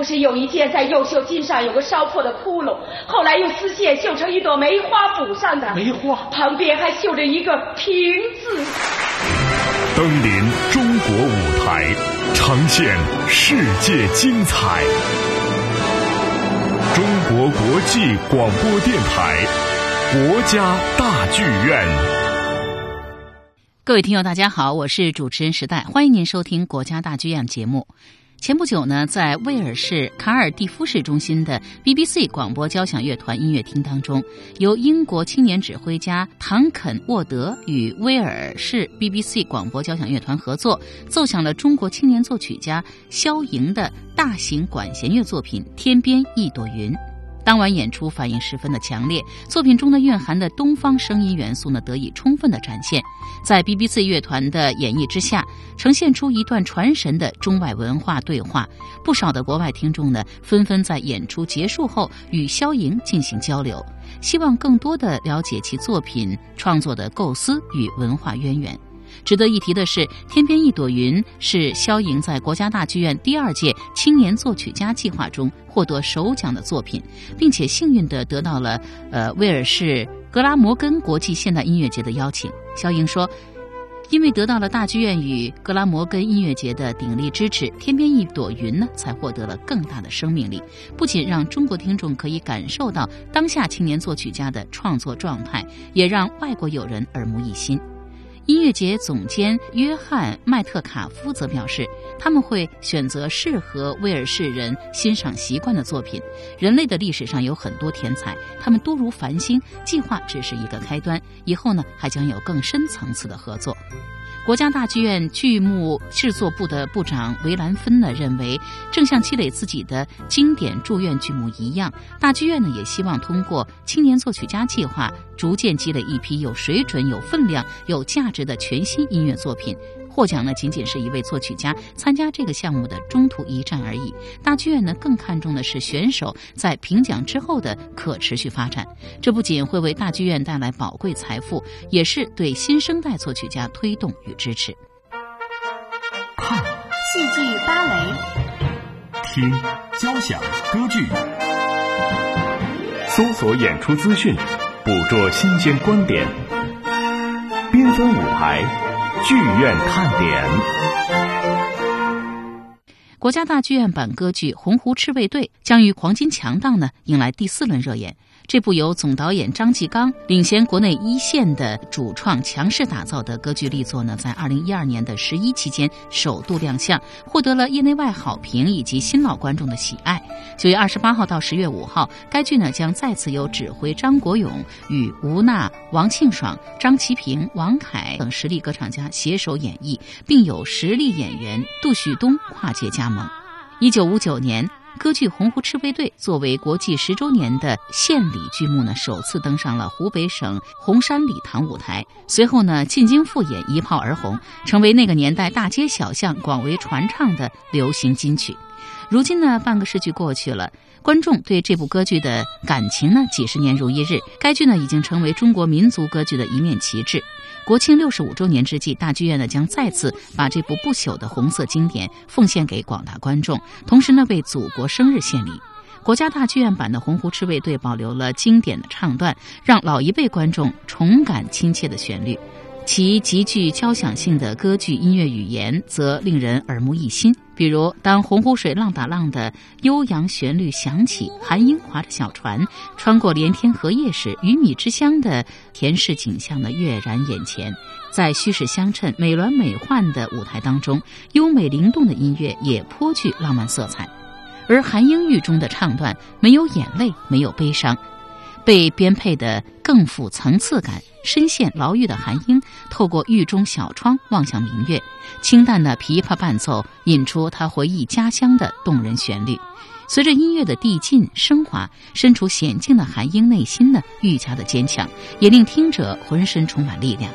不是有一件在右袖襟上有个烧破的窟窿，后来用丝线绣成一朵梅花补上的。梅花旁边还绣着一个平字。登临中国舞台，呈现世界精彩。中国国际广播电台，国家大剧院。各位听友，大家好，我是主持人时代，欢迎您收听国家大剧院节目。前不久呢，在威尔士卡尔蒂夫市中心的 BBC 广播交响乐团音乐厅当中，由英国青年指挥家唐肯沃德与威尔士 BBC 广播交响乐团合作，奏响了中国青年作曲家肖莹的大型管弦乐作品《天边一朵云》。当晚演出反应十分的强烈，作品中的蕴含的东方声音元素呢得以充分的展现，在 BBC 乐团的演绎之下，呈现出一段传神的中外文化对话。不少的国外听众呢纷纷在演出结束后与肖莹进行交流，希望更多的了解其作品创作的构思与文化渊源。值得一提的是，《天边一朵云》是肖莹在国家大剧院第二届青年作曲家计划中获得首奖的作品，并且幸运地得到了呃威尔士格拉摩根国际现代音乐节的邀请。肖莹说：“因为得到了大剧院与格拉摩根音乐节的鼎力支持，《天边一朵云》呢才获得了更大的生命力，不仅让中国听众可以感受到当下青年作曲家的创作状态，也让外国友人耳目一新。”音乐节总监约翰·麦特卡夫则表示，他们会选择适合威尔士人欣赏习惯的作品。人类的历史上有很多天才，他们多如繁星。计划只是一个开端，以后呢还将有更深层次的合作。国家大剧院剧目制作部的部长韦兰芬呢认为，正像积累自己的经典住院剧目一样，大剧院呢也希望通过青年作曲家计划，逐渐积累一批有水准、有分量、有价值的全新音乐作品。获奖呢，仅仅是一位作曲家参加这个项目的中途一战而已。大剧院呢，更看重的是选手在评奖之后的可持续发展。这不仅会为大剧院带来宝贵财富，也是对新生代作曲家推动与支持。看戏剧芭蕾，听交响歌剧，搜索演出资讯，捕捉新鲜观点，缤纷舞台。剧院看点，国家大剧院版歌剧《洪湖赤卫队》将于黄金强档呢迎来第四轮热演。这部由总导演张继刚领衔国内一线的主创强势打造的歌剧力作呢，在二零一二年的十一期间首度亮相，获得了业内外好评以及新老观众的喜爱。九月二十八号到十月五号，该剧呢将再次由指挥张国勇与吴娜、王庆爽、张其平、王凯等实力歌唱家携手演绎，并有实力演员杜旭东跨界加盟。一九五九年。歌剧《洪湖赤卫队》作为国际十周年的献礼剧目呢，首次登上了湖北省洪山礼堂舞台。随后呢，进京复演，一炮而红，成为那个年代大街小巷广为传唱的流行金曲。如今呢，半个世纪过去了，观众对这部歌剧的感情呢，几十年如一日。该剧呢，已经成为中国民族歌剧的一面旗帜。国庆六十五周年之际，大剧院呢将再次把这部不朽的红色经典奉献给广大观众，同时呢为祖国生日献礼。国家大剧院版的《洪湖赤卫队》保留了经典的唱段，让老一辈观众重感亲切的旋律。其极具交响性的歌剧音乐语言则令人耳目一新。比如，当洪湖水浪打浪的悠扬旋律响起，韩英划着小船穿过连天荷叶时，鱼米之乡的田氏景象呢跃然眼前。在虚实相衬、美轮美奂的舞台当中，优美灵动的音乐也颇具浪漫色彩。而韩英狱中的唱段没有眼泪，没有悲伤。被编配的更富层次感。深陷牢狱的韩英透过狱中小窗望向明月，清淡的琵琶伴奏引出他回忆家乡的动人旋律。随着音乐的递进升华，身处险境的韩英内心呢愈加的坚强，也令听者浑身充满力量。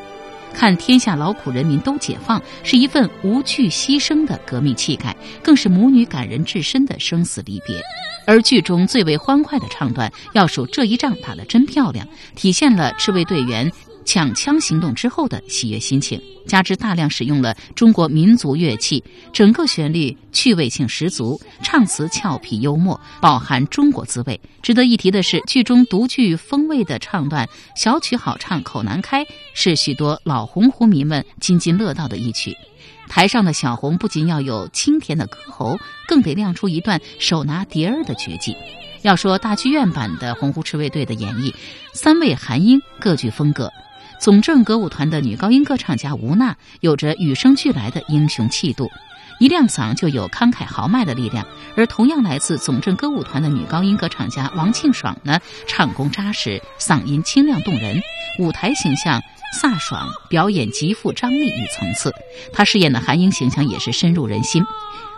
看天下劳苦人民都解放，是一份无惧牺牲的革命气概，更是母女感人至深的生死离别。而剧中最为欢快的唱段，要数这一仗打得真漂亮，体现了赤卫队员抢枪行动之后的喜悦心情，加之大量使用了中国民族乐器，整个旋律趣味性十足，唱词俏皮幽默，饱含中国滋味。值得一提的是，剧中独具风味的唱段“小曲好唱口难开”，是许多老洪湖迷们津津乐道的一曲。台上的小红不仅要有清甜的歌喉，更得亮出一段手拿碟儿的绝技。要说大剧院版的洪湖赤卫队的演绎，三位韩英各具风格。总政歌舞团的女高音歌唱家吴娜有着与生俱来的英雄气度，一亮嗓就有慷慨豪迈的力量；而同样来自总政歌舞团的女高音歌唱家王庆爽呢，唱功扎实，嗓音清亮动人，舞台形象飒爽，表演极富张力与层次。她饰演的韩英形象也是深入人心。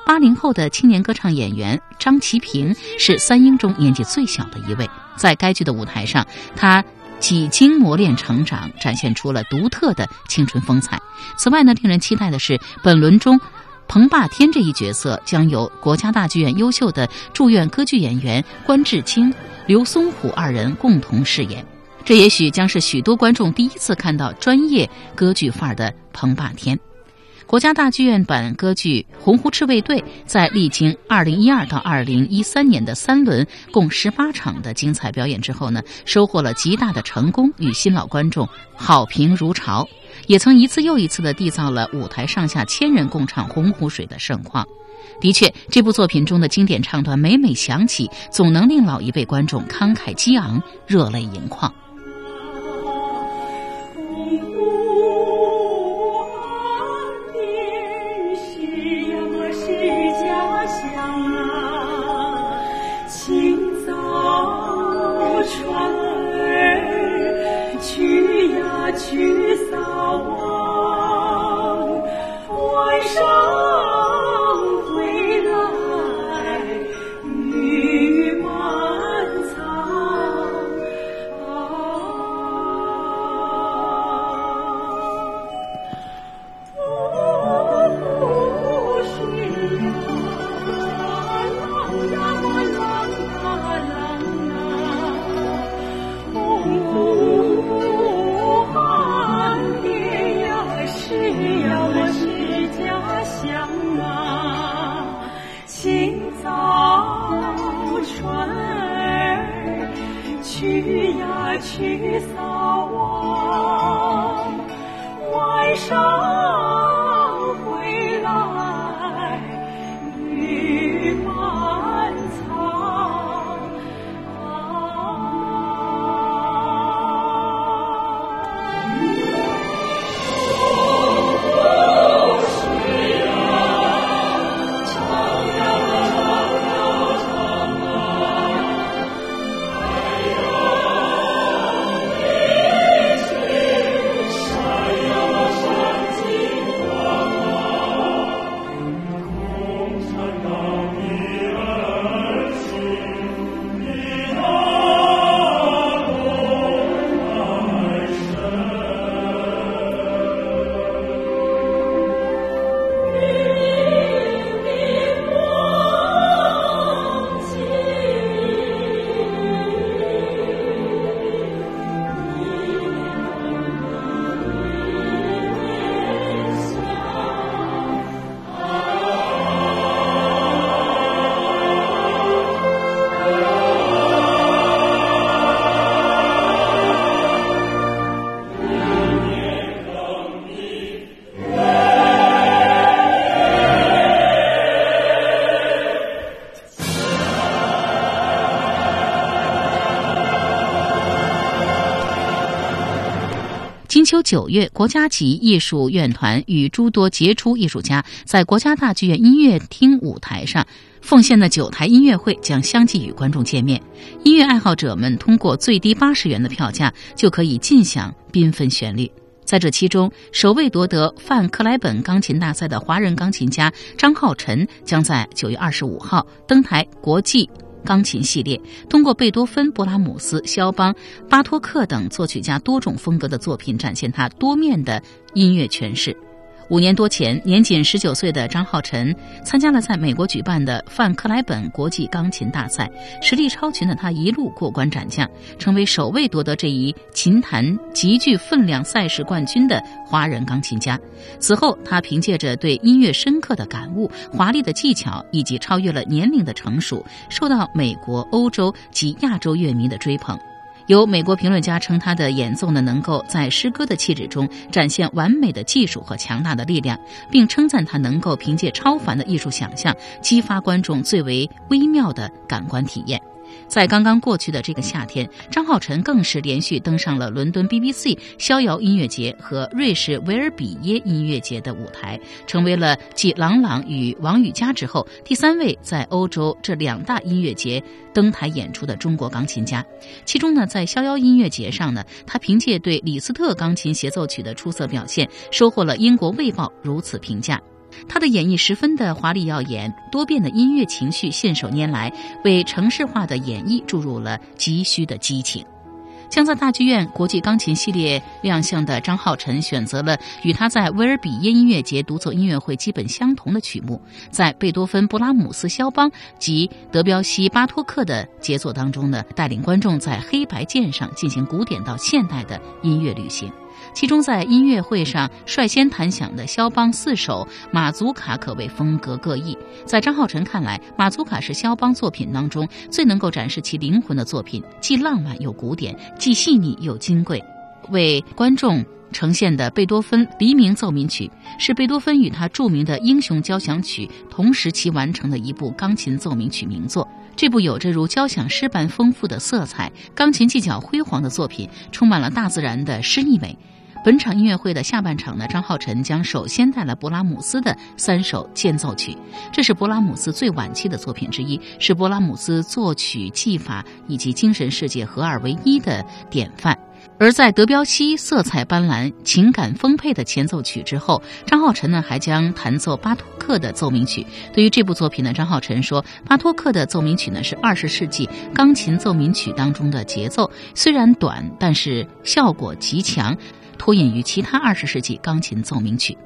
八零后的青年歌唱演员张其平是三英中年纪最小的一位，在该剧的舞台上，他。几经磨练成长，展现出了独特的青春风采。此外呢，令人期待的是，本轮中彭霸天这一角色将由国家大剧院优秀的驻院歌剧演员关智清、刘松虎二人共同饰演。这也许将是许多观众第一次看到专业歌剧范儿的彭霸天。国家大剧院版歌剧《洪湖赤卫队》在历经二零一二到二零一三年的三轮共十八场的精彩表演之后呢，收获了极大的成功与新老观众好评如潮，也曾一次又一次的缔造了舞台上下千人共唱《洪湖水》的盛况。的确，这部作品中的经典唱段每每响起，总能令老一辈观众慷慨激昂、热泪盈眶。九月，国家级艺术院团与诸多杰出艺术家在国家大剧院音乐厅舞台上奉献的九台音乐会将相继与观众见面。音乐爱好者们通过最低八十元的票价就可以尽享缤纷旋律。在这其中，首位夺得范克莱本钢琴大赛的华人钢琴家张浩辰将在九月二十五号登台国际。钢琴系列通过贝多芬、勃拉姆斯、肖邦、巴托克等作曲家多种风格的作品，展现他多面的音乐诠释。五年多前，年仅十九岁的张浩晨参加了在美国举办的范克莱本国际钢琴大赛，实力超群的他一路过关斩将，成为首位夺得这一琴坛极具分量赛事冠军的华人钢琴家。此后，他凭借着对音乐深刻的感悟、华丽的技巧以及超越了年龄的成熟，受到美国、欧洲及亚洲乐迷的追捧。有美国评论家称，他的演奏呢，能够在诗歌的气质中展现完美的技术和强大的力量，并称赞他能够凭借超凡的艺术想象，激发观众最为微妙的感官体验。在刚刚过去的这个夏天，张浩晨更是连续登上了伦敦 BBC 逍遥音乐节和瑞士维尔比耶音乐节的舞台，成为了继郎朗与王羽佳之后第三位在欧洲这两大音乐节登台演出的中国钢琴家。其中呢，在逍遥音乐节上呢，他凭借对李斯特钢琴协奏曲的出色表现，收获了英国《卫报》如此评价。他的演绎十分的华丽耀眼，多变的音乐情绪信手拈来，为城市化的演绎注入了急需的激情。将在大剧院国际钢琴系列亮相的张浩晨，选择了与他在威尔比耶音乐节独奏音乐会基本相同的曲目，在贝多芬、布拉姆斯、肖邦及德彪西、巴托克的杰作当中呢，带领观众在黑白键上进行古典到现代的音乐旅行。其中，在音乐会上率先弹响的肖邦四首马祖卡可谓风格各异。在张浩晨看来，马祖卡是肖邦作品当中最能够展示其灵魂的作品，既浪漫又古典，既细腻又金贵。为观众呈现的贝多芬《黎明奏鸣曲》是贝多芬与他著名的《英雄交响曲》同时期完成的一部钢琴奏鸣曲名作。这部有着如交响诗般丰富的色彩、钢琴技巧辉煌的作品，充满了大自然的诗意美。本场音乐会的下半场呢，张浩晨将首先带来勃拉姆斯的三首间奏曲，这是勃拉姆斯最晚期的作品之一，是勃拉姆斯作曲技法以及精神世界合二为一的典范。而在德彪西色彩斑斓、情感丰沛的前奏曲之后，张浩晨呢还将弹奏巴托克的奏鸣曲。对于这部作品呢，张浩晨说，巴托克的奏鸣曲呢是二十世纪钢琴奏鸣曲当中的节奏，虽然短，但是效果极强。脱颖于其他二十世纪钢琴奏鸣曲。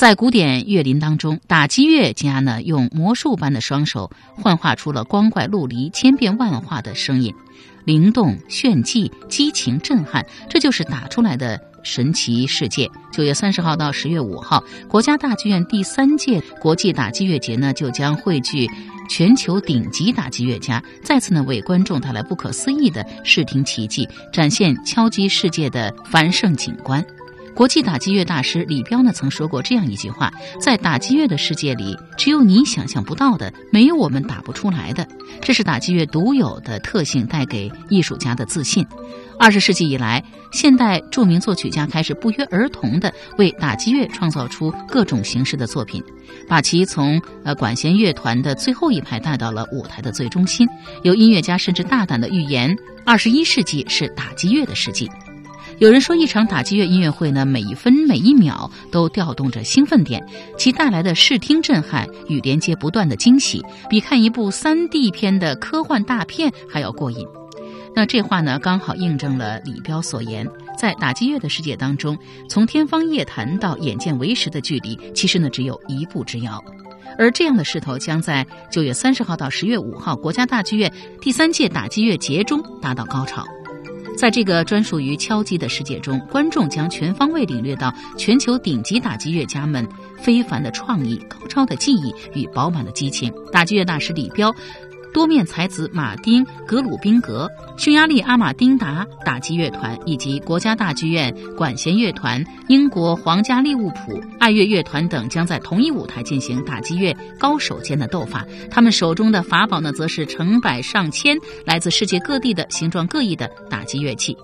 在古典乐林当中，打击乐家呢用魔术般的双手幻化出了光怪陆离、千变万化的声音，灵动、炫技、激情、震撼，这就是打出来的神奇世界。九月三十号到十月五号，国家大剧院第三届国际打击乐节呢就将汇聚全球顶级打击乐家，再次呢为观众带来不可思议的视听奇迹，展现敲击世界的繁盛景观。国际打击乐大师李彪呢曾说过这样一句话：在打击乐的世界里，只有你想象不到的，没有我们打不出来的。这是打击乐独有的特性，带给艺术家的自信。二十世纪以来，现代著名作曲家开始不约而同地为打击乐创造出各种形式的作品，把其从呃管弦乐团的最后一排带到了舞台的最中心。有音乐家甚至大胆地预言，二十一世纪是打击乐的世纪。有人说，一场打击乐音乐会呢，每一分每一秒都调动着兴奋点，其带来的视听震撼与连接不断的惊喜，比看一部三 D 片的科幻大片还要过瘾。那这话呢，刚好印证了李彪所言：在打击乐的世界当中，从天方夜谭到眼见为实的距离，其实呢只有一步之遥。而这样的势头将在九月三十号到十月五号国家大剧院第三届打击乐节中达到高潮。在这个专属于敲击的世界中，观众将全方位领略到全球顶级打击乐家们非凡的创意、高超的技艺与饱满的激情。打击乐大师李彪。多面才子马丁·格鲁宾格、匈牙利阿马丁达打击乐团以及国家大剧院管弦乐团、英国皇家利物浦爱乐乐团等将在同一舞台进行打击乐高手间的斗法。他们手中的法宝呢，则是成百上千来自世界各地的形状各异的打击乐器。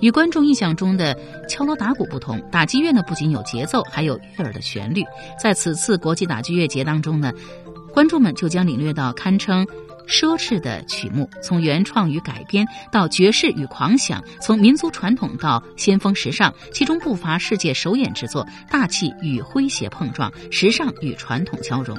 与观众印象中的敲锣打鼓不同，打击乐呢不仅有节奏，还有悦耳的旋律。在此次国际打击乐节当中呢，观众们就将领略到堪称。奢侈的曲目，从原创与改编到爵士与狂想，从民族传统到先锋时尚，其中不乏世界首演之作，大气与诙谐碰撞，时尚与传统交融。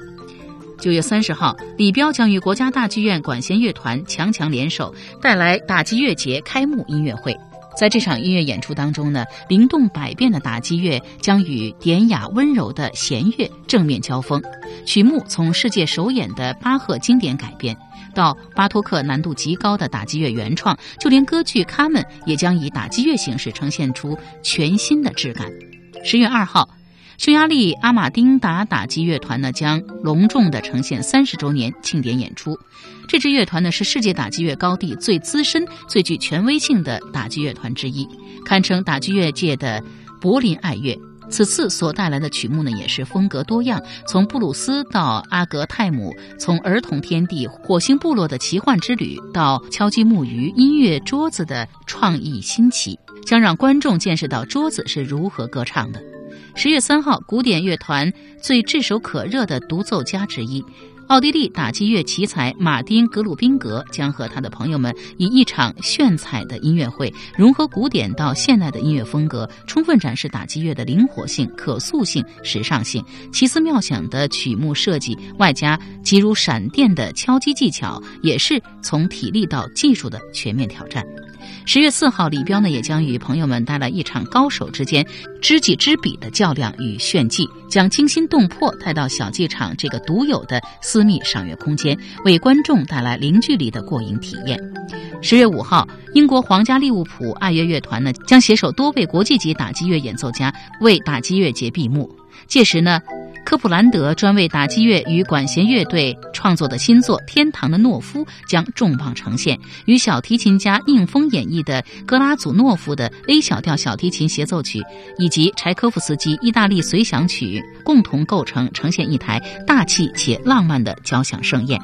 九月三十号，李彪将与国家大剧院管弦乐团强强联手，带来打击乐节开幕音乐会。在这场音乐演出当中呢，灵动百变的打击乐将与典雅温柔的弦乐正面交锋。曲目从世界首演的巴赫经典改编，到巴托克难度极高的打击乐原创，就连歌剧《卡门》也将以打击乐形式呈现出全新的质感。十月二号。匈牙利阿马丁达打击乐团呢，将隆重的呈现三十周年庆典演出。这支乐团呢，是世界打击乐高地最资深、最具权威性的打击乐团之一，堪称打击乐界的柏林爱乐。此次所带来的曲目呢，也是风格多样，从布鲁斯到阿格泰姆，从儿童天地、火星部落的奇幻之旅，到敲击木鱼、音乐桌子的创意新奇，将让观众见识到桌子是如何歌唱的。十月三号，古典乐团最炙手可热的独奏家之一，奥地利打击乐奇才马丁·格鲁宾格将和他的朋友们以一场炫彩的音乐会，融合古典到现代的音乐风格，充分展示打击乐的灵活性、可塑性、时尚性。奇思妙想的曲目设计，外加急如闪电的敲击技巧，也是从体力到技术的全面挑战。十月四号，李彪呢也将与朋友们带来一场高手之间知己知彼的较量与炫技，将惊心动魄带到小剧场这个独有的私密赏乐空间，为观众带来零距离的过瘾体验。十月五号，英国皇家利物浦爱乐乐团呢将携手多位国际级打击乐演奏家为打击乐节闭幕。届时呢。科普兰德专为打击乐与管弦乐队创作的新作《天堂的懦夫》将重磅呈现，与小提琴家宁峰演绎的格拉祖诺夫的 A 小调小提琴协奏曲，以及柴科夫斯基意大利随想曲共同构成，呈现一台大气且浪漫的交响盛宴。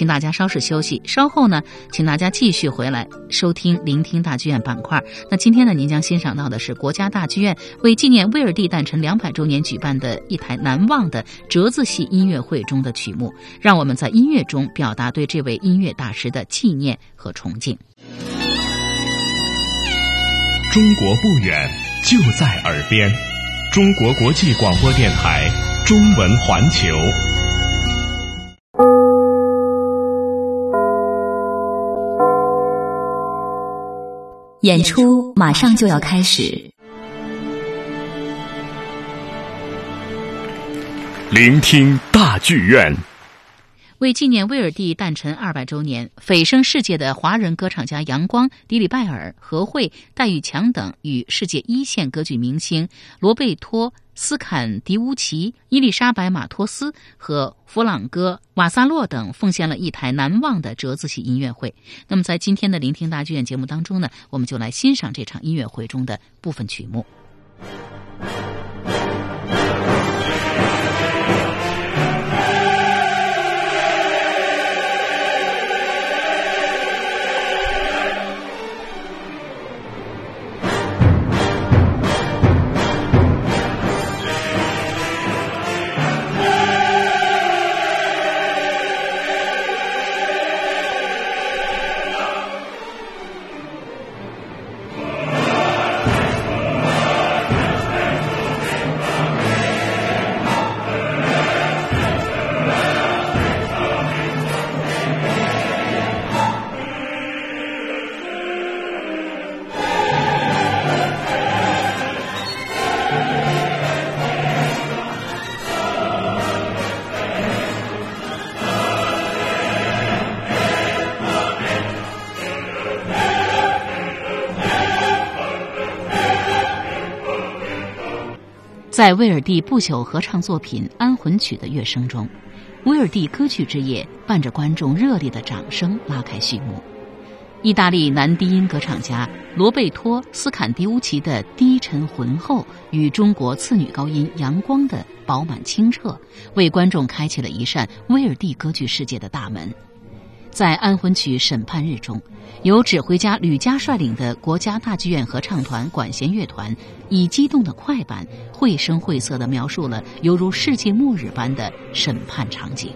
请大家稍事休息，稍后呢，请大家继续回来收听《聆听大剧院》板块。那今天呢，您将欣赏到的是国家大剧院为纪念威尔第诞辰两百周年举办的一台难忘的折子戏音乐会中的曲目。让我们在音乐中表达对这位音乐大师的纪念和崇敬。中国不远，就在耳边。中国国际广播电台中文环球。演出马上就要开始，聆听大剧院。为纪念威尔第诞辰二百周年，蜚声世界的华人歌唱家杨光、迪里拜尔、何慧、戴玉强等，与世界一线歌剧明星罗贝托·斯坎迪乌奇、伊丽莎白·马托斯和弗朗哥·瓦萨洛等，奉献了一台难忘的折子戏音乐会。那么，在今天的聆听大剧院节目当中呢，我们就来欣赏这场音乐会中的部分曲目。在威尔第不朽合唱作品《安魂曲》的乐声中，威尔第歌剧之夜伴着观众热烈的掌声拉开序幕。意大利男低音歌唱家罗贝托·斯坎迪乌奇的低沉浑厚与中国次女高音杨光的饱满清澈，为观众开启了一扇威尔第歌剧世界的大门。在安魂曲审判日中，由指挥家吕嘉率领的国家大剧院合唱团管弦乐团，以激动的快板，绘声绘色地描述了犹如世界末日般的审判场景。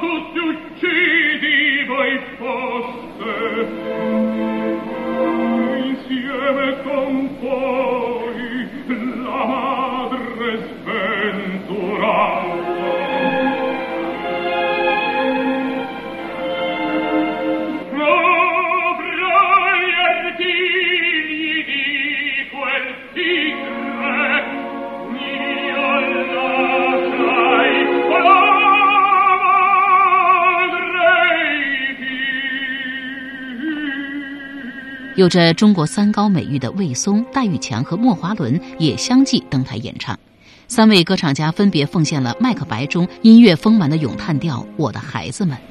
tutti uccidi voi foste. Insieme con voi la madre sventurata 有着中国三高美誉的魏松、戴玉强和莫华伦也相继登台演唱。三位歌唱家分别奉献了《麦克白》中音乐丰满的咏叹调《我的孩子们》，《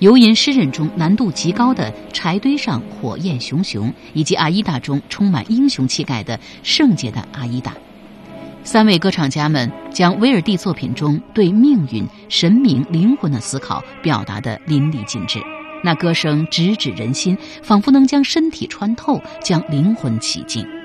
游吟诗人》中难度极高的《柴堆上火焰熊熊》，以及《阿依达》中充满英雄气概的《圣洁的阿依达》。三位歌唱家们将威尔第作品中对命运、神明、灵魂的思考表达得淋漓尽致。那歌声直指人心，仿佛能将身体穿透，将灵魂洗净。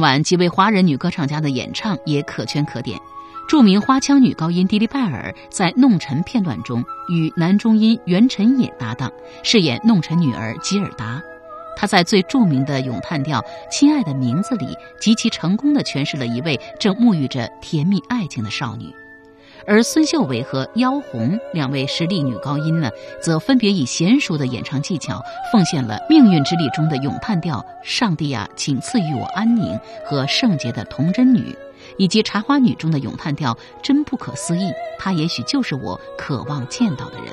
晚几位华人女歌唱家的演唱也可圈可点。著名花腔女高音迪丽拜尔在《弄臣》片段中与男中音袁晨也搭档，饰演弄臣女儿吉尔达。她在最著名的咏叹调《亲爱的名字》里，极其成功地诠释了一位正沐浴着甜蜜爱情的少女。而孙秀伟和妖红两位实力女高音呢，则分别以娴熟的演唱技巧，奉献了《命运之力》中的咏叹调“上帝啊，请赐予我安宁”和圣洁的童真女。以及《茶花女》中的咏叹调，真不可思议。她也许就是我渴望见到的人。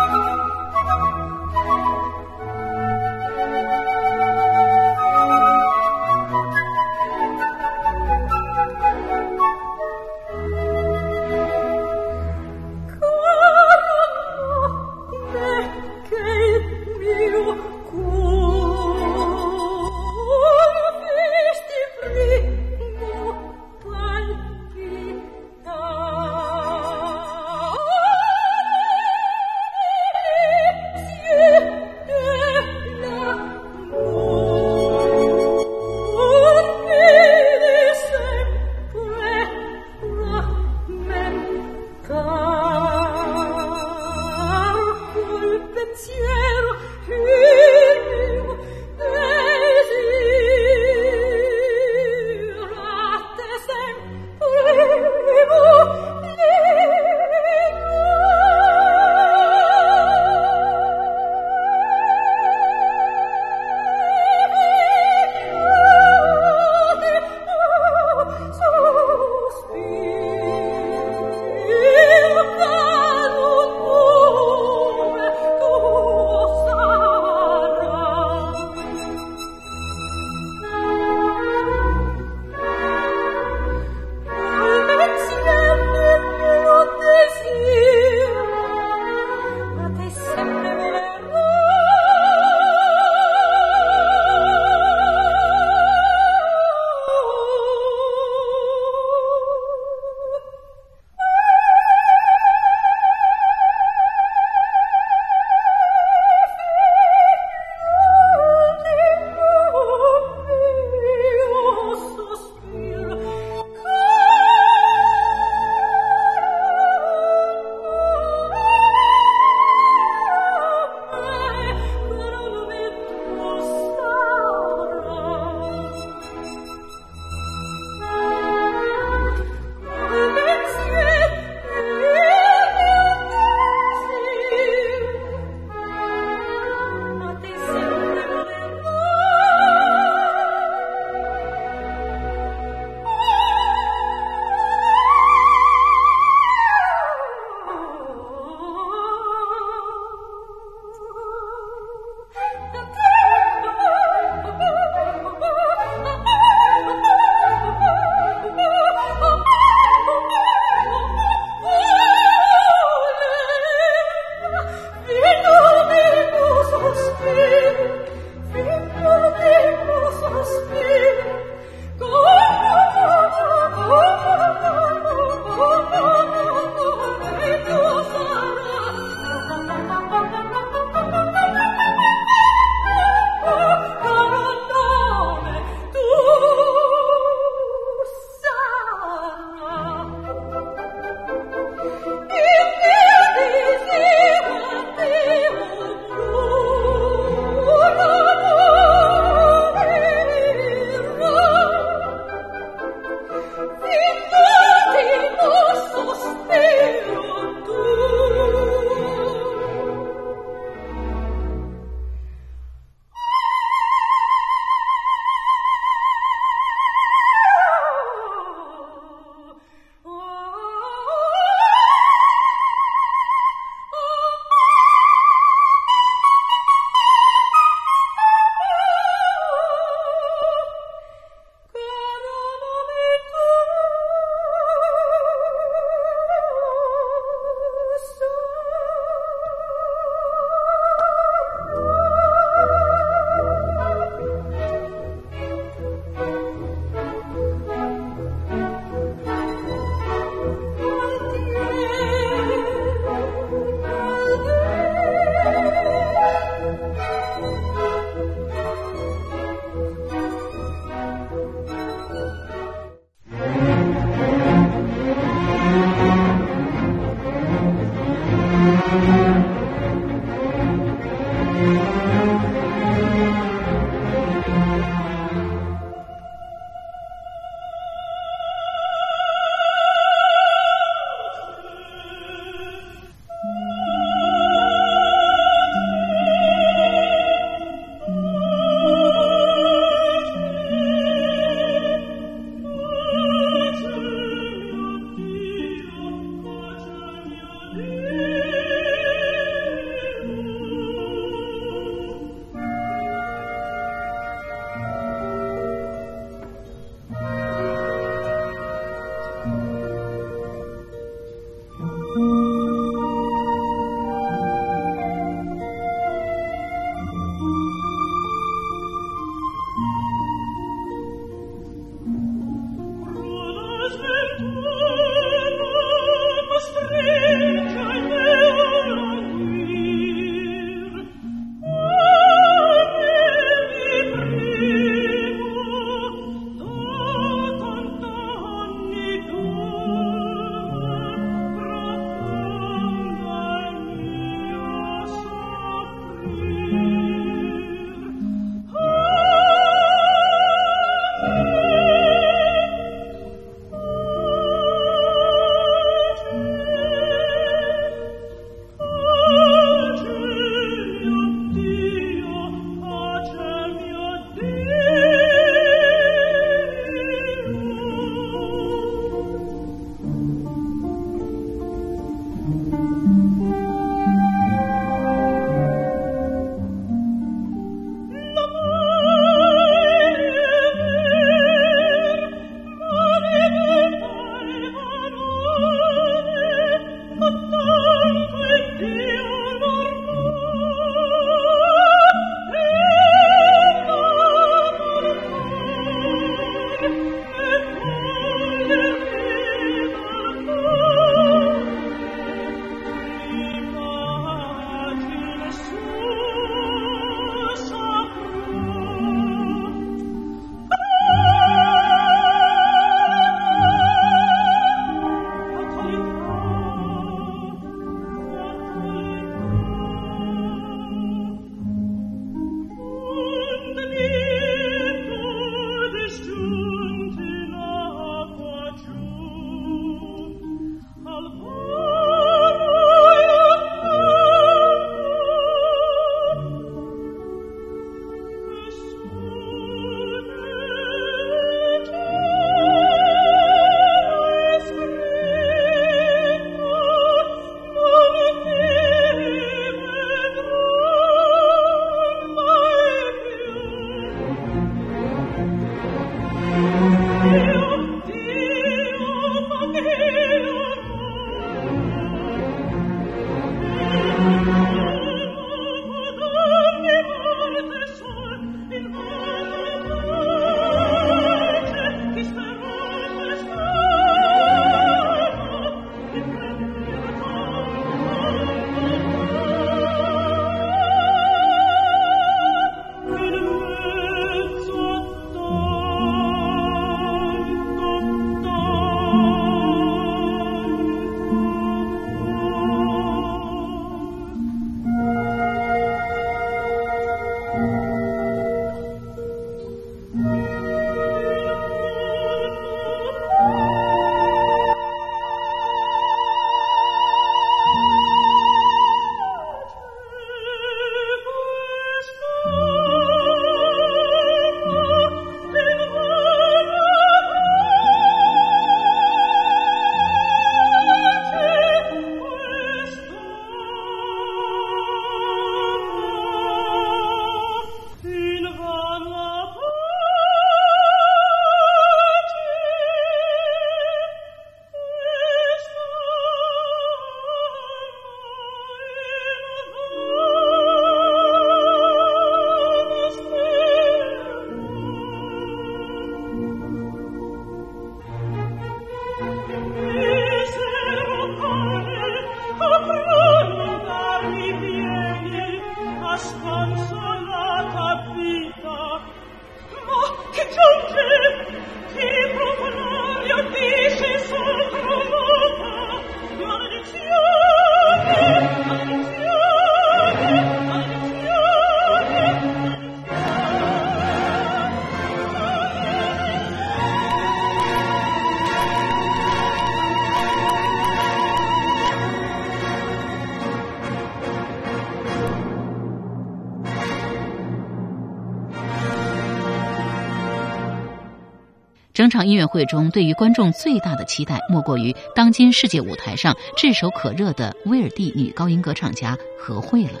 音乐会中，对于观众最大的期待，莫过于当今世界舞台上炙手可热的威尔第女高音歌唱家何慧了。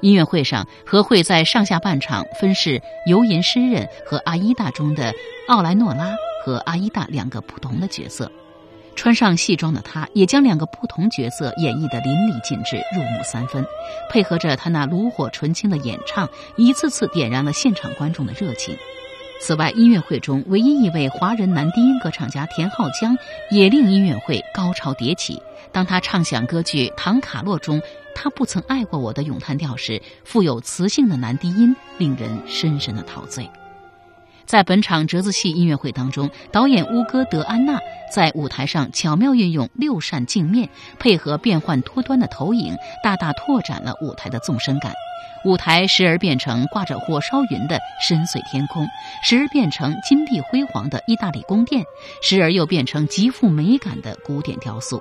音乐会上，何慧在上下半场分饰游吟诗人和阿依达中的奥莱诺拉和阿依达两个不同的角色。穿上戏装的她，也将两个不同角色演绎得淋漓尽致、入木三分，配合着她那炉火纯青的演唱，一次次点燃了现场观众的热情。此外，音乐会中唯一一位华人男低音歌唱家田浩江也令音乐会高潮迭起。当他唱响歌剧《唐卡洛》中“他不曾爱过我”的咏叹调时，富有磁性的男低音令人深深的陶醉。在本场折子戏音乐会当中，导演乌戈德安娜在舞台上巧妙运用六扇镜面，配合变幻多端的投影，大大拓展了舞台的纵深感。舞台时而变成挂着火烧云的深邃天空，时而变成金碧辉煌的意大利宫殿，时而又变成极富美感的古典雕塑。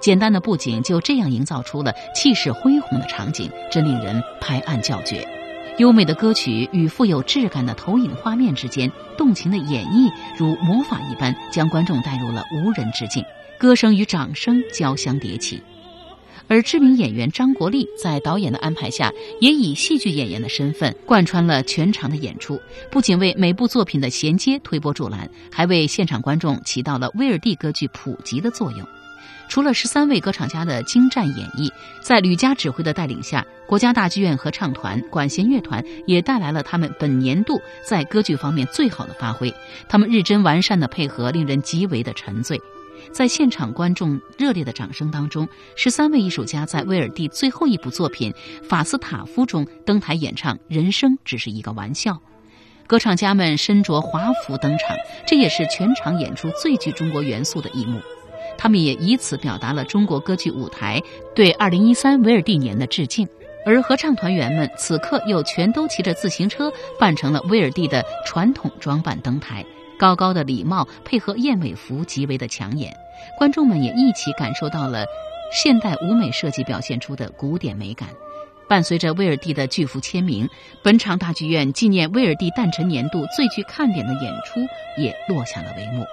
简单的布景就这样营造出了气势恢宏的场景，真令人拍案叫绝。优美的歌曲与富有质感的投影画面之间，动情的演绎如魔法一般，将观众带入了无人之境。歌声与掌声交相叠起，而知名演员张国立在导演的安排下，也以戏剧演员的身份贯穿了全场的演出，不仅为每部作品的衔接推波助澜，还为现场观众起到了威尔第歌剧普及的作用。除了十三位歌唱家的精湛演绎，在吕嘉指挥的带领下，国家大剧院合唱团、管弦乐团也带来了他们本年度在歌剧方面最好的发挥。他们日臻完善的配合令人极为的沉醉。在现场观众热烈的掌声当中，十三位艺术家在威尔第最后一部作品《法斯塔夫》中登台演唱《人生只是一个玩笑》。歌唱家们身着华服登场，这也是全场演出最具中国元素的一幕。他们也以此表达了中国歌剧舞台对二零一三维尔蒂年的致敬，而合唱团员们此刻又全都骑着自行车，扮成了威尔第的传统装扮登台，高高的礼帽配合燕尾服极为的抢眼，观众们也一起感受到了现代舞美设计表现出的古典美感。伴随着威尔第的巨幅签名，本场大剧院纪念威尔第诞辰年度最具看点的演出也落下了帷幕。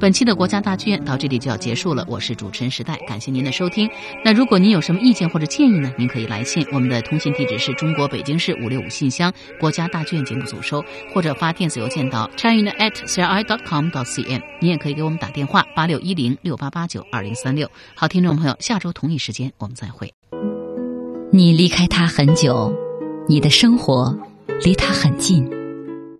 本期的国家大剧院到这里就要结束了。我是主持人时代，感谢您的收听。那如果您有什么意见或者建议呢？您可以来信，我们的通信地址是中国北京市五六五信箱国家大剧院节目组收，或者发电子邮件到 china at cri dot com dot cn。您也可以给我们打电话八六一零六八八九二零三六。好，听众朋友，下周同一时间我们再会。你离开他很久，你的生活离他很近。